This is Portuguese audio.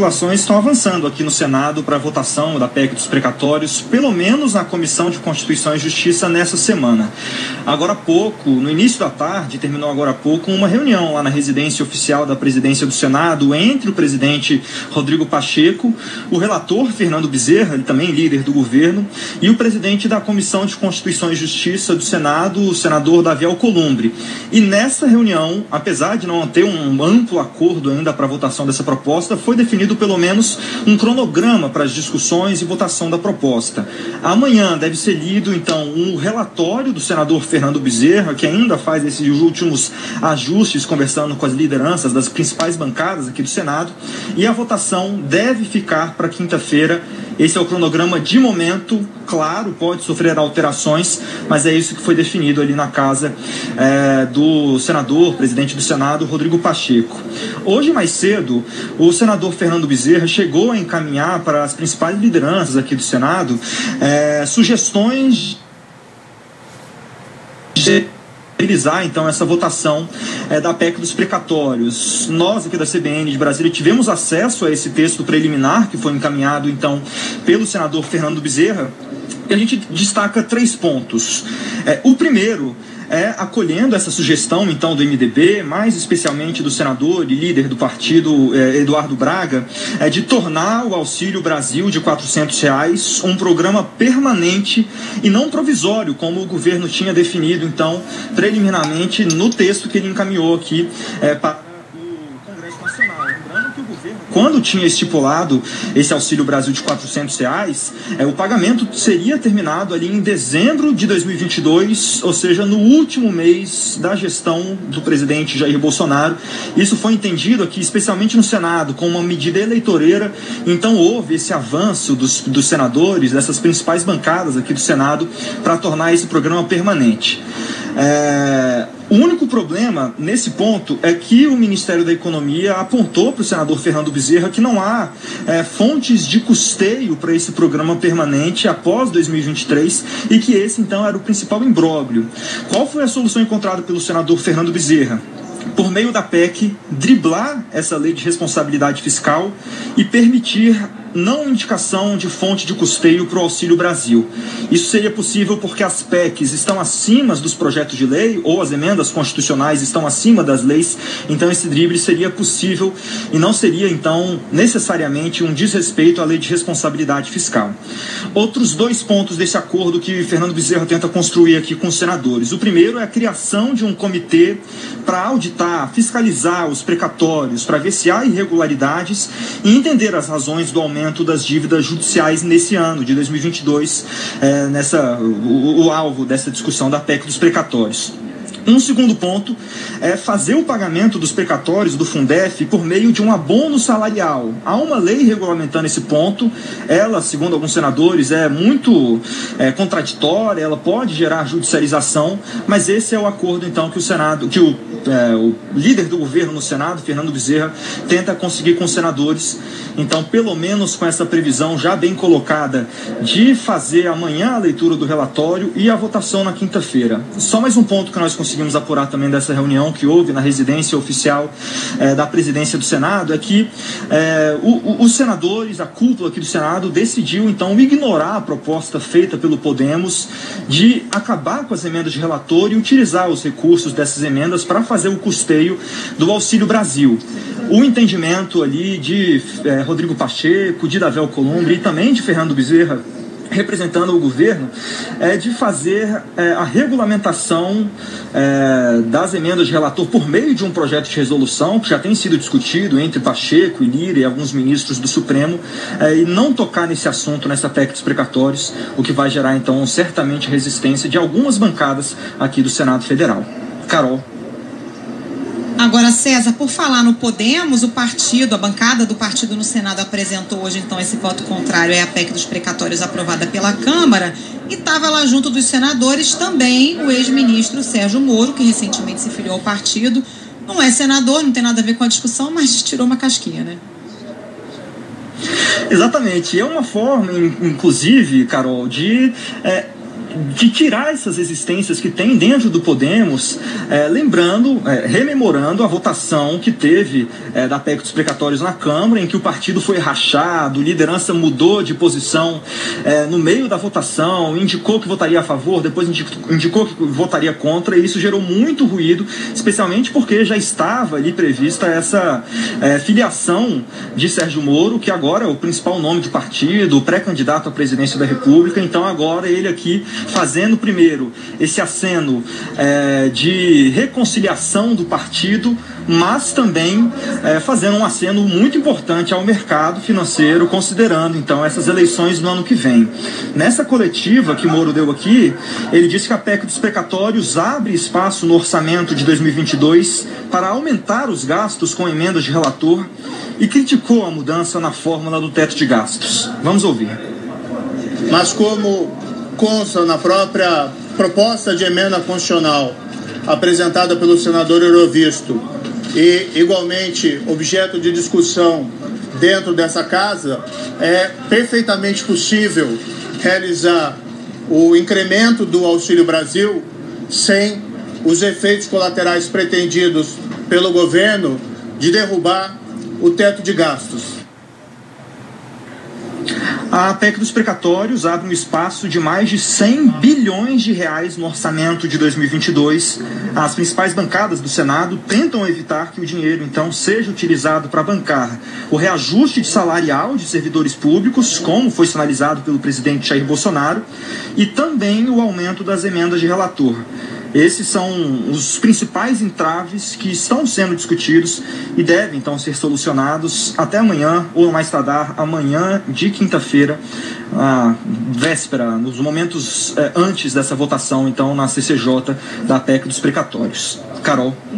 articulações estão avançando aqui no Senado para a votação da PEC dos precatórios, pelo menos na Comissão de Constituição e Justiça nessa semana. Agora há pouco, no início da tarde, terminou agora há pouco, uma reunião lá na residência oficial da presidência do Senado entre o presidente Rodrigo Pacheco, o relator Fernando Bezerra, ele também líder do governo, e o presidente da Comissão de Constituição e Justiça do Senado, o senador Davi Alcolumbre. E nessa reunião, apesar de não ter um amplo acordo ainda para a votação dessa proposta, foi definido pelo menos um cronograma para as discussões e votação da proposta. Amanhã deve ser lido, então, um relatório do senador Fernando Bezerra, que ainda faz esses últimos ajustes, conversando com as lideranças das principais bancadas aqui do Senado, e a votação deve ficar para quinta-feira. Esse é o cronograma de momento, claro, pode sofrer alterações, mas é isso que foi definido ali na casa é, do senador, presidente do Senado, Rodrigo Pacheco. Hoje, mais cedo, o senador Fernando Bezerra chegou a encaminhar para as principais lideranças aqui do Senado é, sugestões de realizar então essa votação é, da PEC dos precatórios. Nós aqui da CBN de Brasília tivemos acesso a esse texto preliminar que foi encaminhado então pelo senador Fernando Bezerra e a gente destaca três pontos. É, o primeiro é, acolhendo essa sugestão, então, do MDB, mais especialmente do senador e líder do partido, é, Eduardo Braga, é, de tornar o Auxílio Brasil de R$ reais um programa permanente e não provisório, como o governo tinha definido, então, preliminarmente no texto que ele encaminhou aqui é, para quando tinha estipulado esse Auxílio Brasil de 400 reais, é, o pagamento seria terminado ali em dezembro de 2022, ou seja, no último mês da gestão do presidente Jair Bolsonaro. Isso foi entendido aqui, especialmente no Senado, como uma medida eleitoreira. Então houve esse avanço dos, dos senadores, dessas principais bancadas aqui do Senado, para tornar esse programa permanente. É, o único problema nesse ponto é que o Ministério da Economia apontou para o senador Fernando Bezerra que não há é, fontes de custeio para esse programa permanente após 2023 e que esse então era o principal imbróglio. Qual foi a solução encontrada pelo senador Fernando Bezerra? por meio da PEC, driblar essa lei de responsabilidade fiscal e permitir não indicação de fonte de custeio para o Auxílio Brasil. Isso seria possível porque as PECs estão acima dos projetos de lei ou as emendas constitucionais estão acima das leis, então esse drible seria possível e não seria então necessariamente um desrespeito à lei de responsabilidade fiscal. Outros dois pontos desse acordo que Fernando Bezerra tenta construir aqui com os senadores. O primeiro é a criação de um comitê para auditar, fiscalizar os precatórios, para ver se há irregularidades e entender as razões do aumento pagamento das dívidas judiciais nesse ano de 2022, é, nessa, o, o alvo dessa discussão da PEC dos precatórios. Um segundo ponto é fazer o pagamento dos precatórios do Fundef por meio de um abono salarial. Há uma lei regulamentando esse ponto. Ela, segundo alguns senadores, é muito é, contraditória, ela pode gerar judicialização, mas esse é o acordo então que o Senado, que o, é, o líder do governo no Senado, Fernando Bezerra, tenta conseguir com os senadores. Então, pelo menos com essa previsão já bem colocada de fazer amanhã a leitura do relatório e a votação na quinta-feira. Só mais um ponto que nós conseguimos conseguimos apurar também dessa reunião que houve na residência oficial é, da presidência do Senado é que é, o, o, os senadores, a cúpula aqui do Senado, decidiu então ignorar a proposta feita pelo Podemos de acabar com as emendas de relator e utilizar os recursos dessas emendas para fazer o custeio do Auxílio Brasil. O entendimento ali de é, Rodrigo Pacheco, de Davi Alcolumbre e também de Fernando Bezerra representando o governo, é de fazer é, a regulamentação é, das emendas de relator por meio de um projeto de resolução que já tem sido discutido entre Pacheco e Lira e alguns ministros do Supremo é, e não tocar nesse assunto, nessa PEC dos precatórios, o que vai gerar então certamente resistência de algumas bancadas aqui do Senado Federal. Carol. Agora, César, por falar no Podemos, o partido, a bancada do partido no Senado apresentou hoje, então, esse voto contrário é a PEC dos precatórios aprovada pela Câmara. E estava lá junto dos senadores também o ex-ministro Sérgio Moro, que recentemente se filiou ao partido. Não é senador, não tem nada a ver com a discussão, mas tirou uma casquinha, né? Exatamente. É uma forma, inclusive, Carol, de é de tirar essas resistências que tem dentro do Podemos, é, lembrando, é, rememorando a votação que teve é, da PEC dos precatórios na Câmara, em que o partido foi rachado, liderança mudou de posição é, no meio da votação, indicou que votaria a favor, depois indicou, indicou que votaria contra, e isso gerou muito ruído, especialmente porque já estava ali prevista essa é, filiação de Sérgio Moro, que agora é o principal nome do partido, o pré-candidato à presidência da República, então agora ele aqui fazendo primeiro esse aceno é, de reconciliação do partido, mas também é, fazendo um aceno muito importante ao mercado financeiro, considerando então essas eleições no ano que vem. Nessa coletiva que Moro deu aqui, ele disse que a PEC dos precatórios abre espaço no orçamento de 2022 para aumentar os gastos com emendas de relator e criticou a mudança na fórmula do teto de gastos. Vamos ouvir. Mas como consta na própria proposta de emenda constitucional apresentada pelo senador Eurovisto e igualmente objeto de discussão dentro dessa casa, é perfeitamente possível realizar o incremento do Auxílio Brasil sem os efeitos colaterais pretendidos pelo governo de derrubar o teto de gastos. A PEC dos precatórios abre um espaço de mais de 100 bilhões de reais no orçamento de 2022. As principais bancadas do Senado tentam evitar que o dinheiro, então, seja utilizado para bancar o reajuste de salarial de servidores públicos, como foi sinalizado pelo presidente Jair Bolsonaro, e também o aumento das emendas de relator. Esses são os principais entraves que estão sendo discutidos e devem então ser solucionados até amanhã ou mais tardar amanhã de quinta-feira, a véspera, nos momentos eh, antes dessa votação então na CCJ da PEC dos precatórios. Carol.